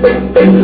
Thank you.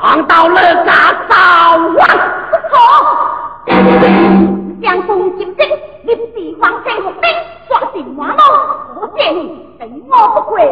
王到勒家造王不可将风就正临时王者伏兵抓紧王某我见你等我不归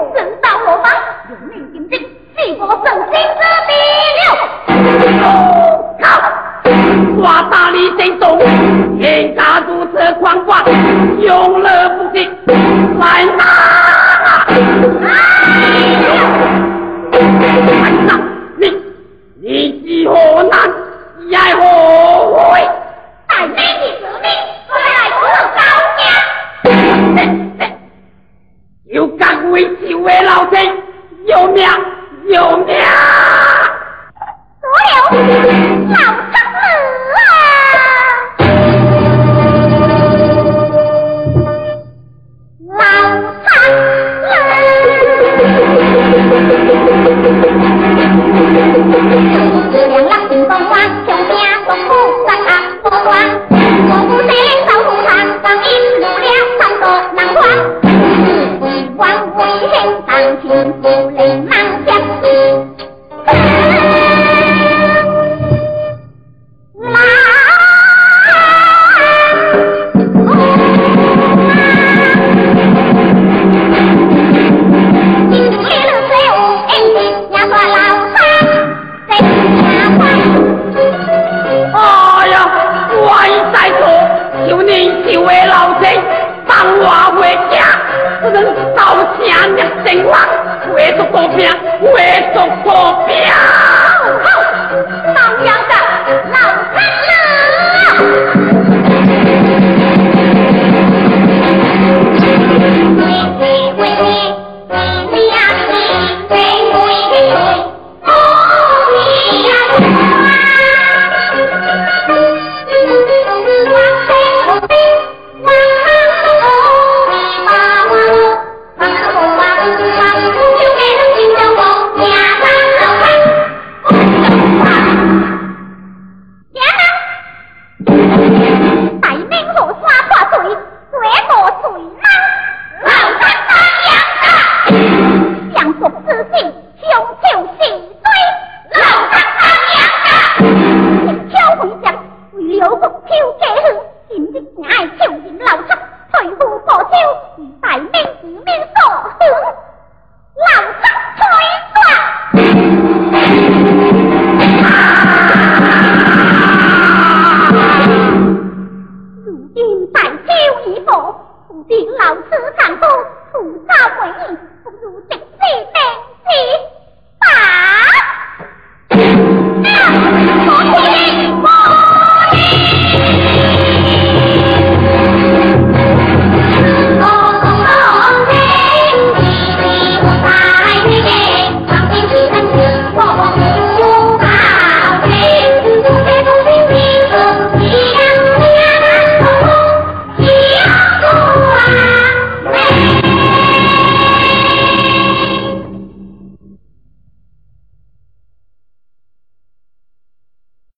等我，为着国兵，为着国兵。